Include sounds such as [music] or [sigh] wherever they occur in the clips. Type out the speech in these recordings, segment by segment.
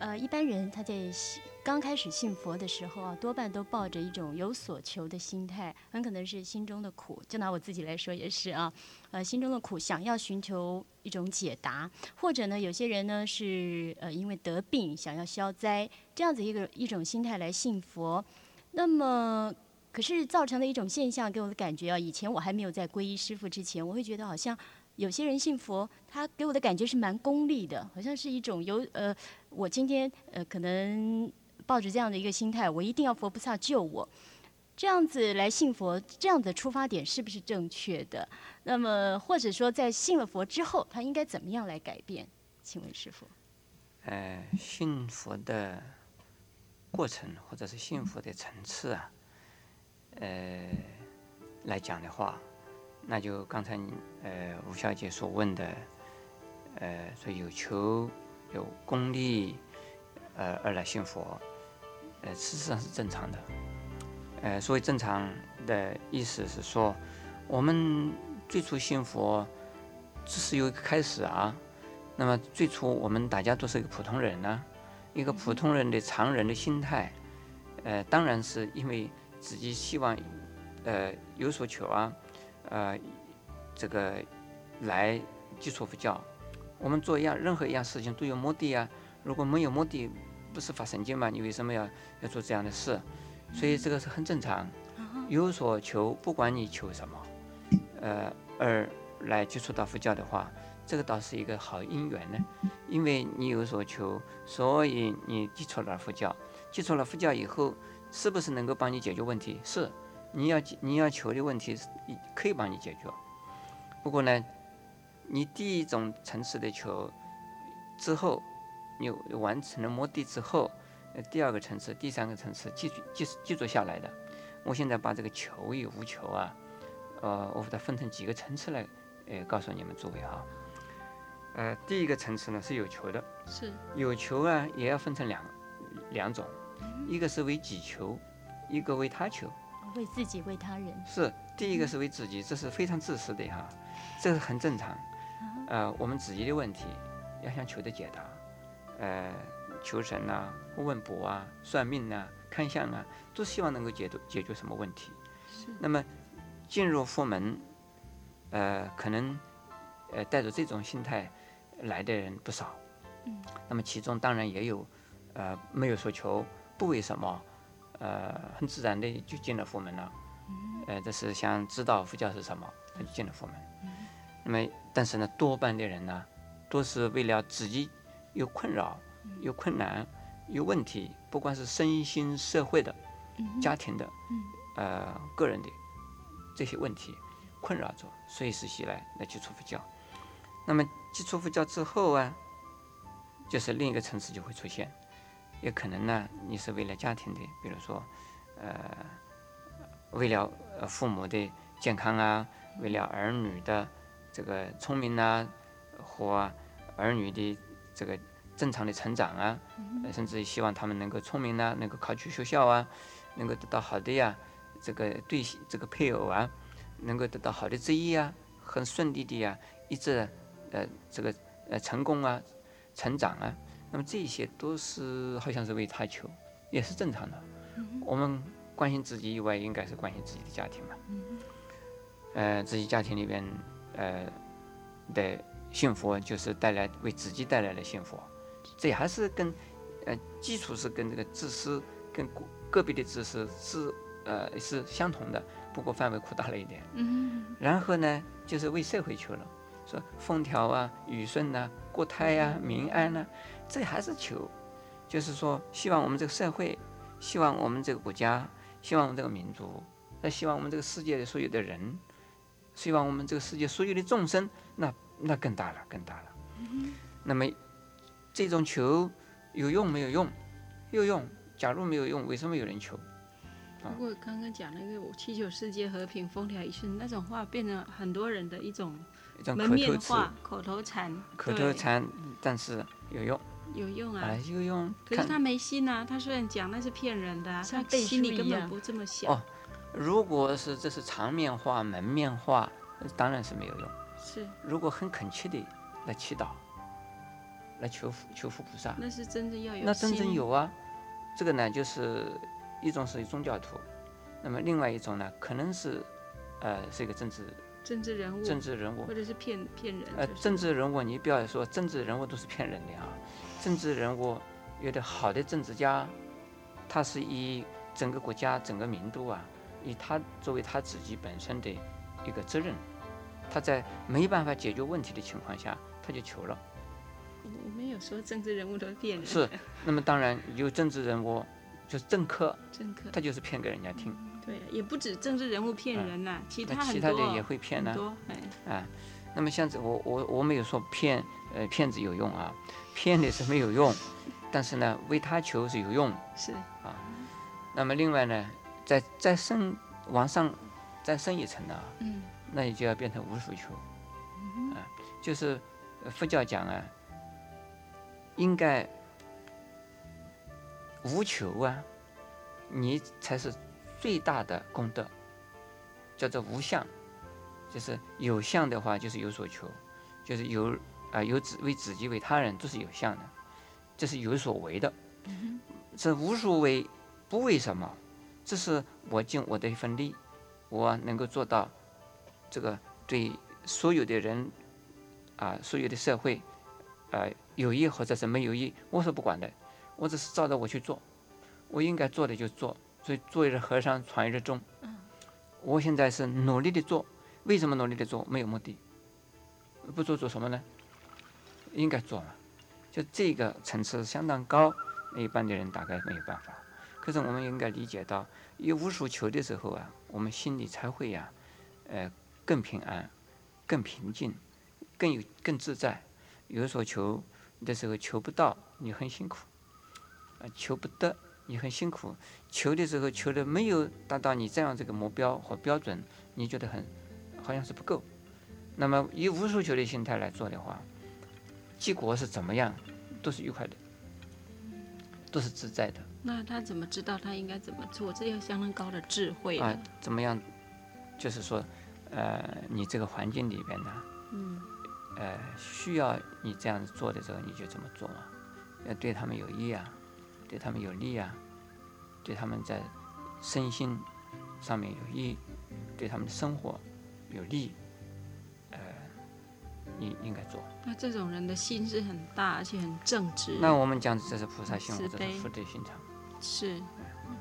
呃，一般人他在刚开始信佛的时候啊，多半都抱着一种有所求的心态，很可能是心中的苦。就拿我自己来说也是啊，呃，心中的苦想要寻求一种解答，或者呢，有些人呢是呃因为得病想要消灾，这样子一个一种心态来信佛。那么，可是造成的一种现象给我的感觉啊，以前我还没有在皈依师傅之前，我会觉得好像。有些人信佛，他给我的感觉是蛮功利的，好像是一种有呃，我今天呃可能抱着这样的一个心态，我一定要佛菩萨救我，这样子来信佛，这样的出发点是不是正确的？那么或者说在信了佛之后，他应该怎么样来改变？请问师傅？呃，信佛的过程或者是幸福的层次啊，呃，来讲的话。那就刚才呃吴小姐所问的，呃说有求有功利，呃而来信佛，呃事实上是正常的。呃所谓正常的意思是说，我们最初信佛只是有一个开始啊。那么最初我们大家都是一个普通人呢，一个普通人的常人的心态，呃当然是因为自己希望呃有所求啊。呃，这个来接触佛教，我们做一样任何一样事情都有目的啊。如果没有目的，不是发神经嘛？你为什么要要做这样的事？所以这个是很正常。有所求，不管你求什么，呃，而来接触到佛教的话，这个倒是一个好因缘呢。因为你有所求，所以你接触了佛教。接触了佛教以后，是不是能够帮你解决问题？是。你要你要求的问题是可以帮你解决，不过呢，你第一种层次的求之后，你完成了目的之后，第二个层次、第三个层次记住记记住下来的。我现在把这个求与无求啊，呃，我把它分成几个层次来，呃，告诉你们诸位哈。呃，第一个层次呢是有求的，是有求啊，也要分成两两种，一个是为己求，一个为他求。为自己，为他人是第一个是为自己，这是非常自私的哈，这是很正常。呃，我们自己的问题要想求得解答，呃，求神呐、问卜啊、算命啊、看相啊，都希望能够解读解决什么问题。是。那么进入佛门，呃，可能呃带着这种心态来的人不少。嗯。那么其中当然也有呃没有所求，不为什么。呃，很自然的就进了佛门了，呃，这是想知道佛教是什么，他就进了佛门。那么，但是呢，多半的人呢，都是为了自己有困扰、有困难、有问题，不管是身心、社会的、家庭的，呃，个人的这些问题困扰着，随时袭来来接触佛教。那么，基础佛教之后啊，就是另一个层次就会出现。也可能呢，你是为了家庭的，比如说，呃，为了呃父母的健康啊，为了儿女的这个聪明啊，或儿女的这个正常的成长啊，甚至希望他们能够聪明啊，能够考取学校啊，能够得到好的呀，这个对这个配偶啊，能够得到好的职业啊，很顺利的呀，一直呃这个呃成功啊，成长啊。那么这些都是好像是为他求，也是正常的。我们关心自己以外，应该是关心自己的家庭嘛。呃，自己家庭里边，呃的幸福就是带来为自己带来的幸福，这还是跟呃基础是跟这个自私跟个个别的自私是呃是相同的，不过范围扩大了一点。然后呢，就是为社会求了。说风调啊，雨顺呐，国泰呀，民安呐，这还是求，就是说希望我们这个社会，希望我们这个国家，希望我们这个民族，那希望我们这个世界的所有的人，希望我们这个世界所有的众生，那那更大了，更大了。那么这种求有用没有用？有用。假如没有用，为什么有人求？不过刚刚讲那个“祈求世界和平，风调雨顺”那种话，变成很多人的一种。门面话、口头禅、口头禅，但是有用。有用啊。哎，有用。可是他没心啊，他虽然讲那是骗人的啊，他心里根本不这么想。哦如果是这是场面话、门面话，当然是没有用。是，如果很恳切的来祈祷，来求福求福菩萨，那是真正要有那真正有啊。这个呢，就是一种是宗教徒，那么另外一种呢，可能是呃是一个政治政治人物，政治人物或。者是骗骗人。呃，就是政治人物你不要说政治人物都是骗人的啊，政治人物有的好的政治家，他是以整个国家整个民族啊，以他作为他自己本身的一个责任，他在没办法解决问题的情况下，他就求了。我没有说政治人物都是骗人，是，那么当然有政治人物，就是政客，政客。他就是骗给人家听，对，也不止政治人物骗人呐、其他其他的也会骗呢很。多，哎，啊，那么像这我我我没有说骗呃骗子有用啊，骗的是没有用，[laughs] 但是呢为他求是有用。是啊那么另外呢，再再升往上再升一层呢，嗯那你就要变成无所求，啊，就是呃佛教讲啊，应该无求啊，你才是最大的功德，叫做无相，就是有相的话就是有所求，就是有啊、有自为自己为他人都是有相的，这是有所为的，这无所为不为什么？这是我尽我的一份力，我能够做到这个对所有的人啊，所有的社会啊有益或者是没有益，我是不管的，我只是照着我去做，我应该做的就做，所以做一日和尚传一日钟。我现在是努力的做，为什么努力的做？没有目的，不做做什么呢？应该做嘛，就这个层次相当高，一般的人大概没有办法。可是我们应该理解到，一无所求的时候啊，我们心里才会呀、呃，更平安、更平静、更有更自在。有所求的时候求不到，你很辛苦；啊，求不得，你很辛苦。求的时候求的没有达到你这样这个目标和标准，你觉得很好像是不够。那么以无所求的心态来做的话，结果是怎么样，都是愉快的，都是自在的。那他怎么知道他应该怎么做？这要相当高的智慧啊。，怎么样？就是说，呃，你这个环境里边呢，嗯，呃，需要你这样子做的时候，你就怎么做嘛，要对他们有益啊，对他们有利啊，对他们在身心上面有益，对他们的生活有利，呃，应应该做。那这种人的心是很大，而且很正直。那我们讲这是菩萨心，慈悲或者是福德心肠。是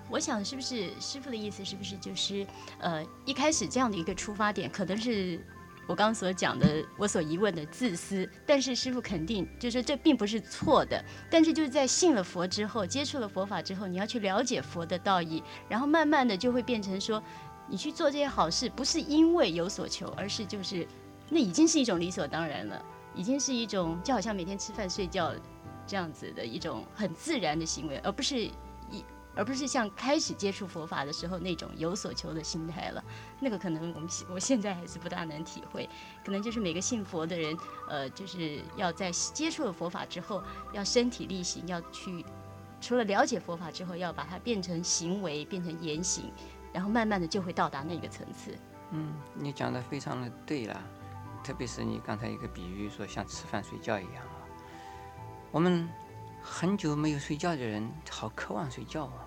我想是不是师傅的意思是不是就是呃一开始这样的一个出发点，可能是我刚所讲的我所疑问的自私，但是师傅肯定就是说这并不是错的，但是就是在信了佛之后，接触了佛法之后，你要去了解佛的道义，然后慢慢的就会变成说，你去做这些好事，不是因为有所求，而是就是那已经是一种理所当然了，已经是一种就好像每天吃饭睡觉这样子的一种很自然的行为，而不是而不是像开始接触佛法的时候那种有所求的心态了。那个可能我们我现在还是不大能体会，可能就是每个信佛的人，呃，就是要在接触了佛法之后，要身体力行，要去除了了解佛法之后，要把它变成行为，变成言行，然后慢慢的就会到达那个层次。嗯，你讲的非常的对了，特别是你刚才一个比喻说像吃饭睡觉一样啊，我们很久没有睡觉的人，好渴望睡觉啊，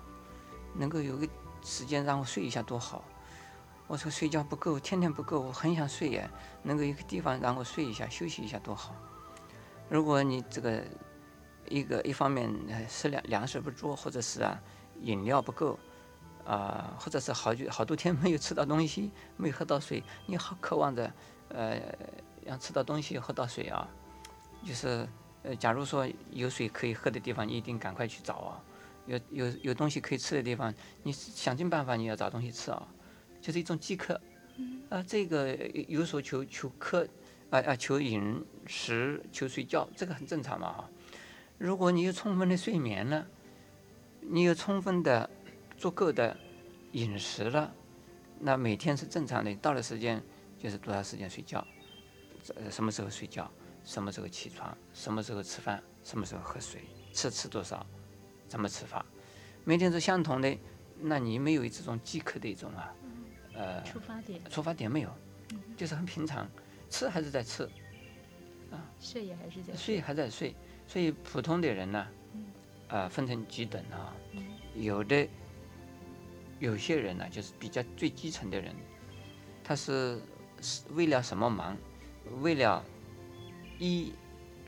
能够有个时间让我睡一下多好。我说睡觉不够，天天不够，我很想睡耶，能够有个地方让我睡一下，休息一下多好。如果你这个一个一方面呃食粮粮食不足，或者是啊饮料不够，啊、或者是好久好多天没有吃到东西，没喝到水，你好渴望着，呃，要吃到东西，喝到水啊，就是呃，假如说有水可以喝的地方，你一定赶快去找啊，有有有东西可以吃的地方，你想尽办法你要找东西吃啊，就是一种饥渴，啊，这个有所求求渴，啊啊，求饮食，求睡觉，这个很正常嘛啊。如果你有充分的睡眠了，你有充分的足够的饮食了，那每天是正常的，到了时间就是多少时间睡觉，呃，什么时候睡觉，什么时候起床，什么时候吃饭，什么时候喝水，吃吃多少，怎么吃法，每天是相同的，那你没有这种饥渴的一种啊，呃，出发点，出发点没有，就是很平常，吃还是在吃，啊。睡也还是在睡。还在睡，所以普通的人呢，啊、分成几等啊，有的有些人呢，就是比较最基层的人，他是是为了什么忙？为了衣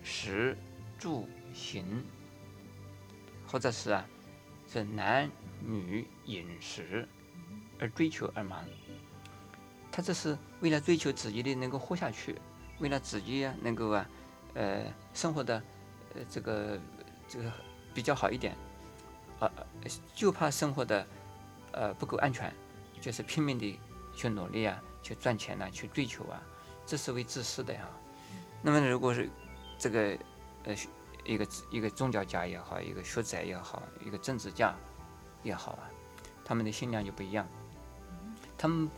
食住行，或者是啊，是男女饮食而追求而忙。他这是为了追求自己的能够活下去，为了自己啊能够啊，呃，生活的呃这个这个比较好一点，呃，就怕生活的呃不够安全，就是拼命的去努力啊，去赚钱呐、去追求啊，这是为自私的呀、那么如果是这个呃一个一个宗教家也好，一个学者也好，一个政治家也好啊，他们的信仰就不一样，他们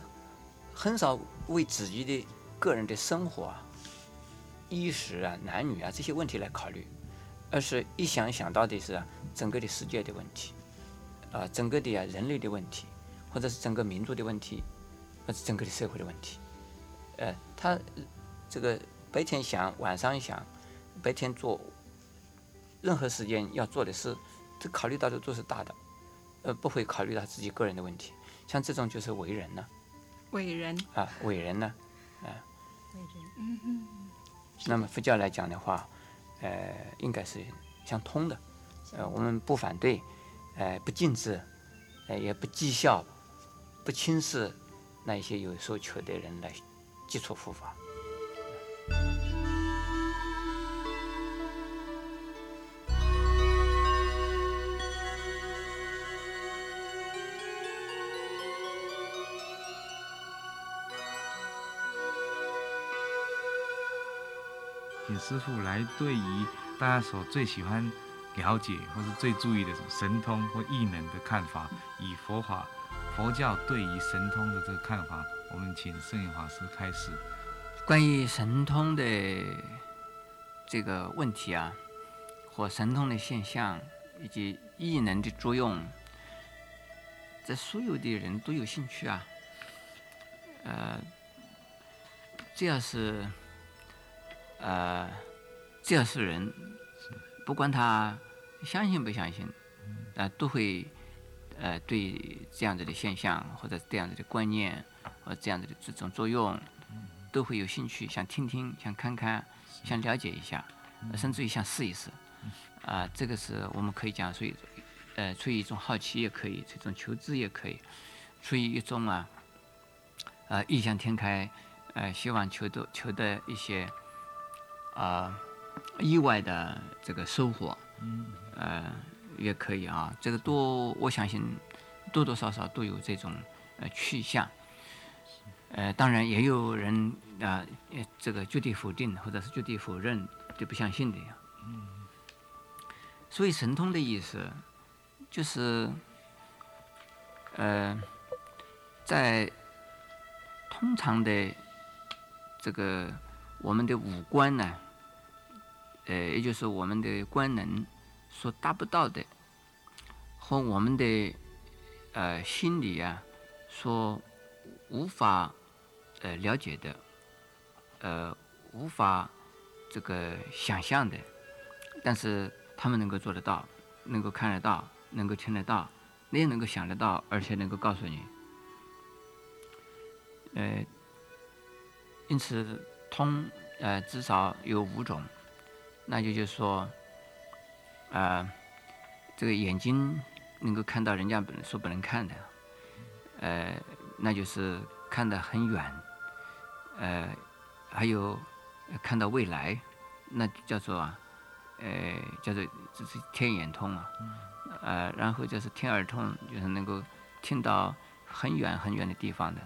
很少为自己的个人的生活啊、衣食啊、男女啊这些问题来考虑，而是一想想到的是整个的世界的问题，啊整个的啊人类的问题，或者是整个民族的问题，或者整个的社会的问题，呃，他这个白天想，晚上想，白天做任何时间要做的事，这考虑到的都是大的，呃，不会考虑到自己个人的问题。像这种就是伟人呢，伟人，啊，伟人呢，啊，伟人那么佛教来讲的话，呃，应该是相通的，呃，我们不反对，呃，不禁止，呃，也不讥笑，不轻视那一些有所求的人来接触佛法。师傅来对于大家所最喜欢了解或是最注意的什么神通或异能的看法，以佛法佛教对于神通的这个看法，我们请圣严法师开始。关于神通的这个问题啊，或神通的现象以及异能的作用，这所有的人都有兴趣啊。呃，只要是呃，只要是人，不管他相信不相信，呃，都会呃对这样子的现象或者这样子的观念或者这样子的这种作用。都会有兴趣，想听听，想看看，想了解一下，甚至于想试一试。啊、这个是我们可以讲，属于呃，出于一种好奇也可以，出一种求知也可以，出于一种啊，呃，异想天开，呃，希望求得求得一些啊、意外的这个收获，呃，也可以啊。这个多，我相信多多少少都有这种呃去向。呃，当然也有人啊、这个绝对否定或者是绝对否认，就不相信的呀。所以神通的意思就是，呃，在通常的这个我们的五官呢，呃，也就是我们的官能所达不到的，和我们的呃心理啊所无法呃了解的，呃无法这个想象的，但是他们能够做得到，能够看得到，能够听得到，你也能够想得到，而且能够告诉你。呃，因此通呃至少有五种，那就就是说，呃，这个眼睛能够看到人家本所不能看的，呃，那就是看得很远，呃，还有呃看到未来，那就叫做啊，呃，叫做这是天眼通啊，呃，然后就是天耳通，就是能够听到很远很远的地方的。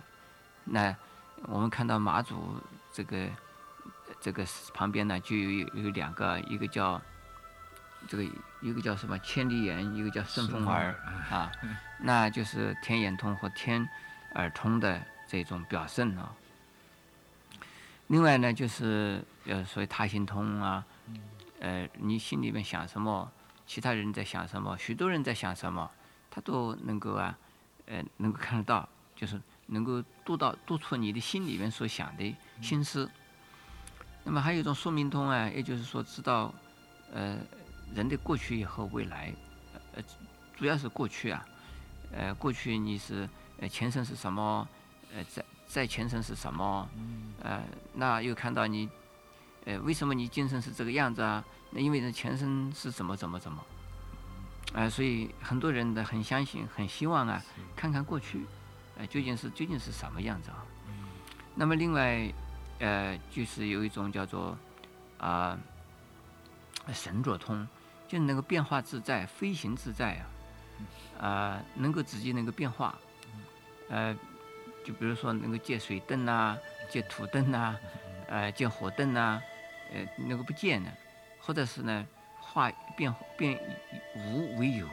那我们看到马祖这个这个旁边呢，就有有两个，一个叫这个一个叫什么千里眼，一个叫顺风耳啊，[laughs] 那就是天眼通和天耳通的这种表现啊。另外呢，就是呃，所谓他心通啊，呃，你心里面想什么，其他人在想什么，许多人在想什么，他都能够啊，呃，能够看得到，就是能够读到读出你的心里面所想的心思。那么还有一种说明通啊，也就是说知道，呃，人的过去和未来，呃，主要是过去啊，呃，过去你是呃前身是什么，呃，在在前身是什么，呃，那又看到你，呃，为什么你今生是这个样子啊？那因为呢前身是怎么怎么怎么，啊，所以很多人呢很相信，很希望啊，看看过去，呃，究竟是究竟是什么样子啊？那么另外。呃，就是有一种叫做啊神作通，就是能够变化自在、飞行自在啊，啊，能够直接能够变化，呃，就比如说能够借水灯呐，借土灯呐，呃，借火灯呐，呃，能够不见呢，或者是呢化变变无为有，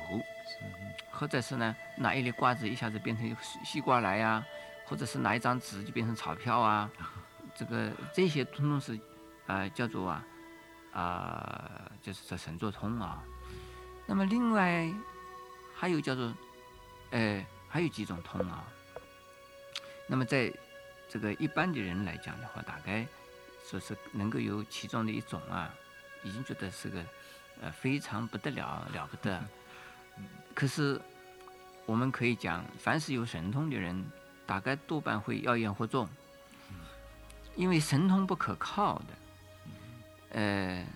或者是呢拿一粒瓜子一下子变成西瓜来呀，或者是拿一张纸就变成钞票啊。这个这些通通是，呃，叫做啊，啊，就是这神作通啊。那么另外还有叫做，呃，还有几种通啊。那么在这个一般的人来讲的话，大概说是能够有其中的一种啊，已经觉得是个呃非常不得了了不得。[laughs] 可是我们可以讲，凡是有神通的人，大概多半会妖言惑众。因为神通不可靠的，呃，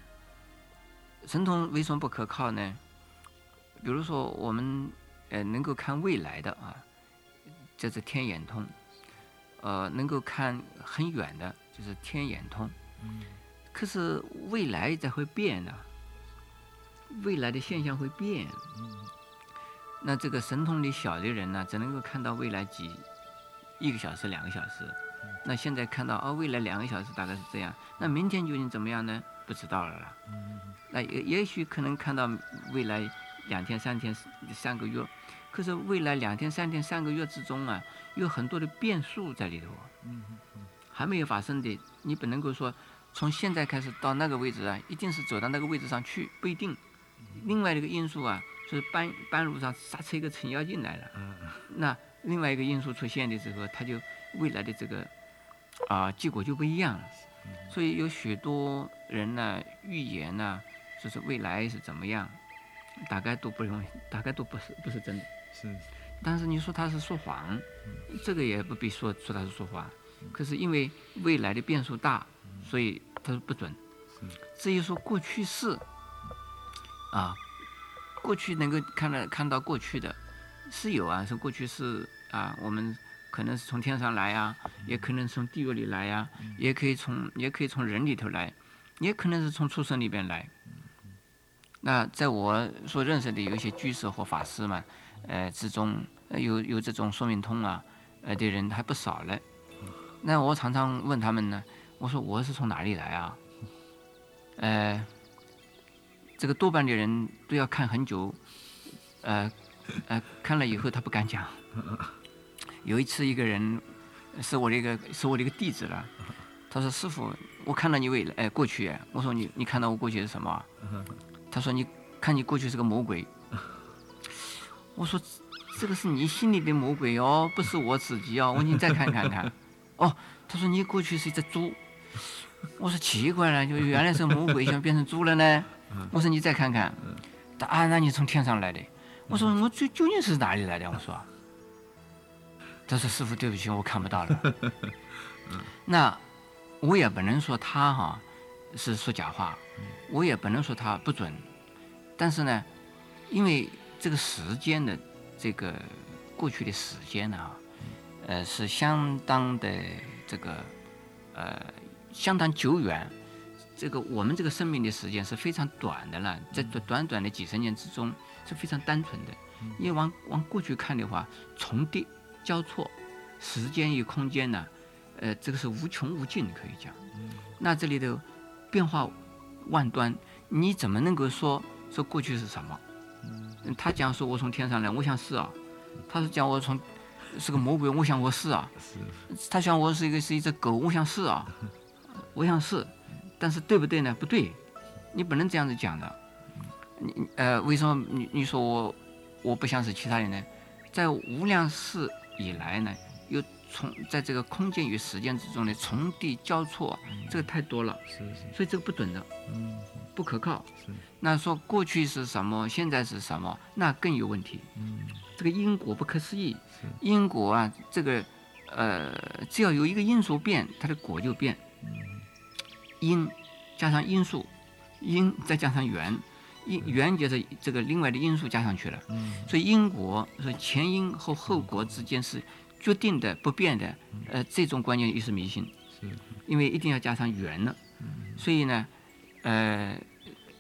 神通为什么不可靠呢？比如说我们呃能够看未来的啊，这是天眼通，呃，能够看很远的，就是天眼通。可是未来在会变的，未来的现象会变。那这个神通力小的人呢，只能够看到未来几一个小时、两个小时。那现在看到哦，未来两个小时大概是这样。那明天究竟怎么样呢？不知道了啦。那也也许可能看到未来两天、三天、三个月。可是未来两天、三天、三个月之中啊，有很多的变数在里头。还没有发生的，你不能够说从现在开始到那个位置啊，一定是走到那个位置上去，不一定。另外一个因素啊，就是半半路上刹车一个程咬金来了。那另外一个因素出现的时候，它就未来的这个。啊，结果就不一样了。所以有许多人呢，预言呢，就是未来是怎么样，大概都不容易，大概都不是不是真的。是。但是你说他是说谎，这个也不必说说他是说谎。可是因为未来的变数大，所以他说不准。至于说过去式，啊，过去能够看到看到过去的，是有啊，是过去是啊，我们。可能是从天上来呀，也可能从地狱里来呀，也可以从也可以从人里头来，也可能是从畜生里边来。那在我所认识的有一些居士或法师嘛，呃之中有有这种说明通啊，呃的人还不少嘞。那我常常问他们呢，我说我是从哪里来啊？呃，这个多半的人都要看很久，呃呃看了以后他不敢讲。有一次，一个人是我的一个是我的一个弟子了。他说：“师傅，我看到你未来，哎，过去。”我说：“你你看到我过去是什么？”他说：“你看你过去是个魔鬼。”我说：“这个是你心里的魔鬼哦，不是我自己哦。”我说：“你再看看看。”哦，他说：“你过去是一只猪。”我说：“奇怪了，就原来是魔鬼，现在变成猪了呢？”我说：“你再看看。”啊，那你从天上来的？我说：“我究究竟是哪里来的？”我说。他说：“师傅，对不起，我看不到了。[laughs] 那我也不能说他哈是说假话，我也不能说他不准。但是呢，因为这个时间的这个过去的时间呢，呃，是相当的这个呃相当久远。这个我们这个生命的时间是非常短的了，在短短的几十年之中是非常单纯的。因为往往过去看的话，重叠。”交错，时间与空间呢，呃，这个是无穷无尽，可以讲。那这里的变化万端，你怎么能够说说过去是什么？他讲说我从天上来，我想是啊。他是讲我从是个魔鬼，我想我是啊。[laughs] 他想我是一个是一只狗，我想是啊。[laughs] 我想是，但是对不对呢？不对，你不能这样子讲的。你呃，为什么你你说我我不像是其他人呢？在无量世以来呢，又从在这个空间与时间之中呢重叠交错，这个太多了，是是，所以这个不准的，嗯不可靠。是，那说过去是什么，现在是什么，那更有问题。嗯这个因果不可思议是，因果啊，这个呃，只要有一个因素变，它的果就变。因加上因素，因再加上缘，因缘就是这个另外的因素加上去了。嗯所以因果，是前因和后果之间是决定的、不变的。呃，这种观念也是迷信，是，因为一定要加上缘了。所以呢，呃，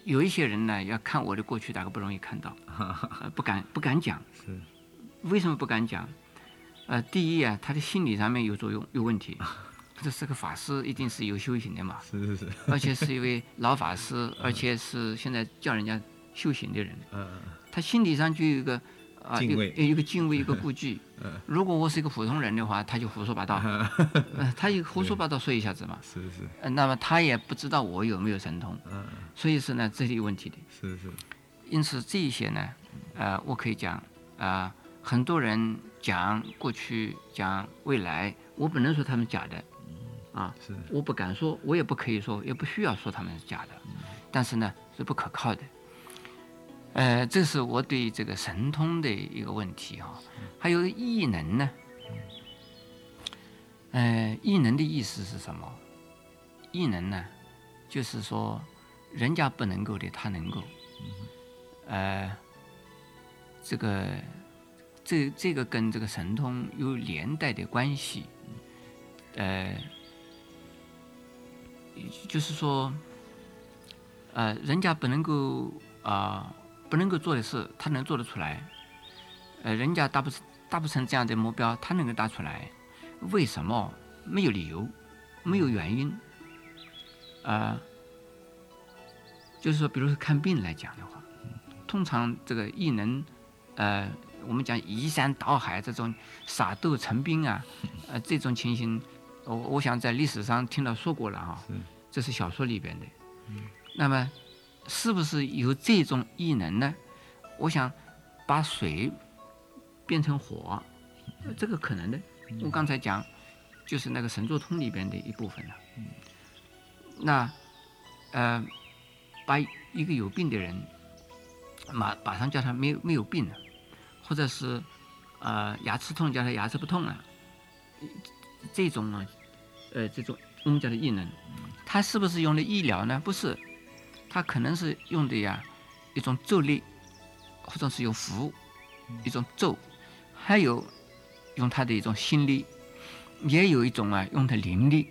有一些人呢，要看我的过去，大概不容易看到，呃不敢不敢讲。是为什么不敢讲？呃，第一啊，他的心理上面有作用，有问题。[laughs] 这是个法师，一定是有修行的嘛，是是是，[laughs] 而且是一位老法师，而且是现在叫人家修行的人，嗯嗯他心理上就有一个啊，敬畏。有有一个敬畏，一个顾忌 [laughs] 嗯。如果我是一个普通人的话，他就胡说八道，[laughs] 呃他一胡说八道说一下子嘛，是是，呃那么他也不知道我有没有神通，嗯。所以是呢，这是有问题的。是是，因此这一些呢，呃，我可以讲啊、很多人讲过去，讲未来，我不能说他们假的，啊，是我不敢说，我也不可以说，也不需要说他们是假的，但是呢是不可靠的。呃，这是我对这个神通的一个问题哈、还有异能呢，呃，异能的意思是什么？异能呢，就是说人家不能够的，他能够。呃，这个这这个跟这个神通有连带的关系，呃，就是说，呃，人家不能够啊、不能够做的事，他能做得出来，呃，人家达不成达不成这样的目标，他能够达出来，为什么？没有理由，没有原因，啊、就是说，比如说看病来讲的话，通常这个异能，呃，我们讲移山倒海这种撒豆成兵啊，呃，这种情形，我我想在历史上听到说过了啊、是这是小说里边的。那么，是不是有这种异能呢？我想把水变成火，呃这个可能的。我刚才讲，就是那个神作通里边的一部分了。那，呃，把一个有病的人，马马上叫他没有没有病了，或者是呃牙齿痛叫他牙齿不痛了，这种啊，呃这种我们叫的异能，他是不是用的医疗呢？不是，他可能是用的呀一种咒力，或者是用符，一种咒，还有用他的一种心力，也有一种啊用的灵力。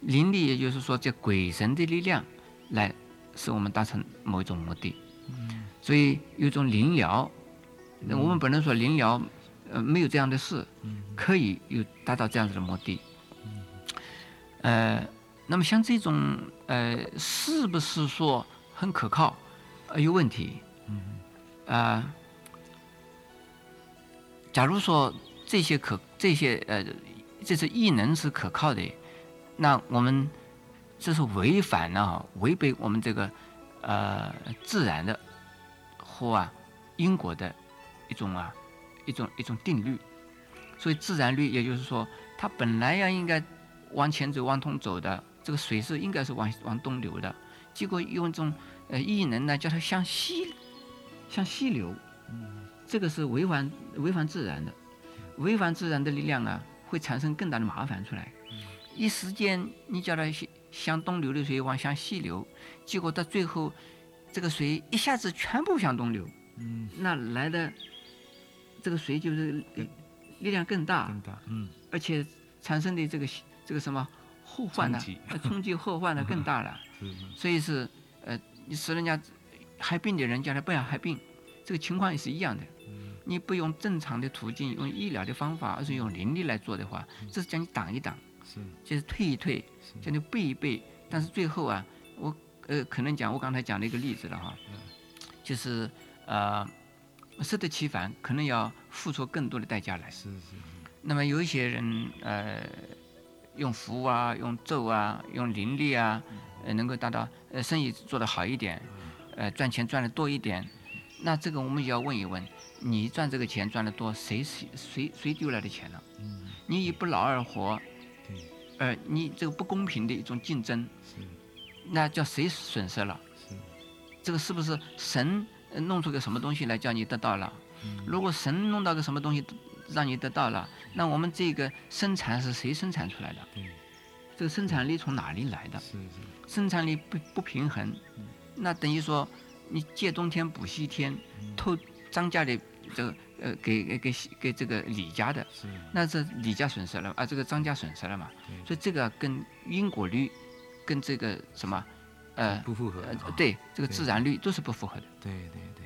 灵力也就是说，这鬼神的力量来使我们达成某一种目的。所以有一种灵疗，那我们不能说灵疗呃没有这样的事，可以有达到这样子的目的。呃，那么像这种呃，是不是说很可靠？呃，有问题。啊、假如说这些可这些呃，这是异能是可靠的，那我们这是违反了哈，违背我们这个呃自然的或啊因果的一种啊一种一种定律。所以自然律，也就是说，它本来要应该往前走、往东走的，这个水是应该是往往东流的，结果用一种呃异能呢，叫它向西向西流，这个是违反违反自然的，违反自然的力量啊，会产生更大的麻烦出来。一时间你叫它向向东流的水往向西流，结果到最后，这个水一下子全部向东流，嗯，那来的这个水就是力量更大，更大，嗯，而且产生的这个这个什么后患呢冲击，呃冲击后患呢 [laughs] 更大了。所以是呃，你使人家害病的人叫他不要害病，这个情况也是一样的。你不用正常的途径，用医疗的方法，而是用灵力来做的话，这是叫你挡一挡，是。就是退一退，叫你背一背。但是最后啊，我呃可能讲我刚才讲了一个例子了哈，就是呃适得其反，可能要付出更多的代价来。是是，那么有一些人呃用符啊、用咒啊、用灵力啊，呃能够达到呃生意做得好一点，呃赚钱赚得多一点，那这个我们也要问一问，你赚这个钱赚得多，谁谁谁谁丢来的钱呢？嗯，你以不劳而获，对，呃，你这个不公平的一种竞争，是那叫谁损失了？是，这个是不是神呃弄出个什么东西来叫你得到了？嗯。如果神弄到个什么东西让你得到了，那我们这个生产是谁生产出来的？这个生产力从哪里来的？是是，生产力不不平衡，那等于说你借东天补西天，偷张家的这个呃给给给给这个李家的，那这李家损失了啊，这个张家损失了嘛，所以这个跟因果律，跟这个什么，呃不符合对这个自然律都是不符合的。对对对，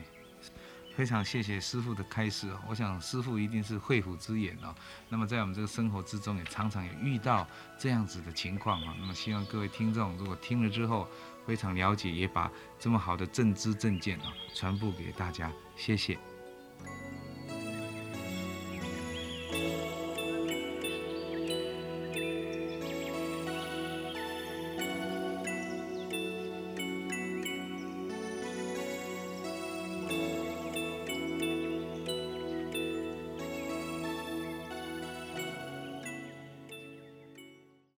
非常谢谢师傅的开示哦。我想师傅一定是慧虎之眼哦。那么在我们这个生活之中，也常常有遇到这样子的情况啊。那么希望各位听众如果听了之后非常了解，也把这么好的正知正见啊传播给大家。谢谢。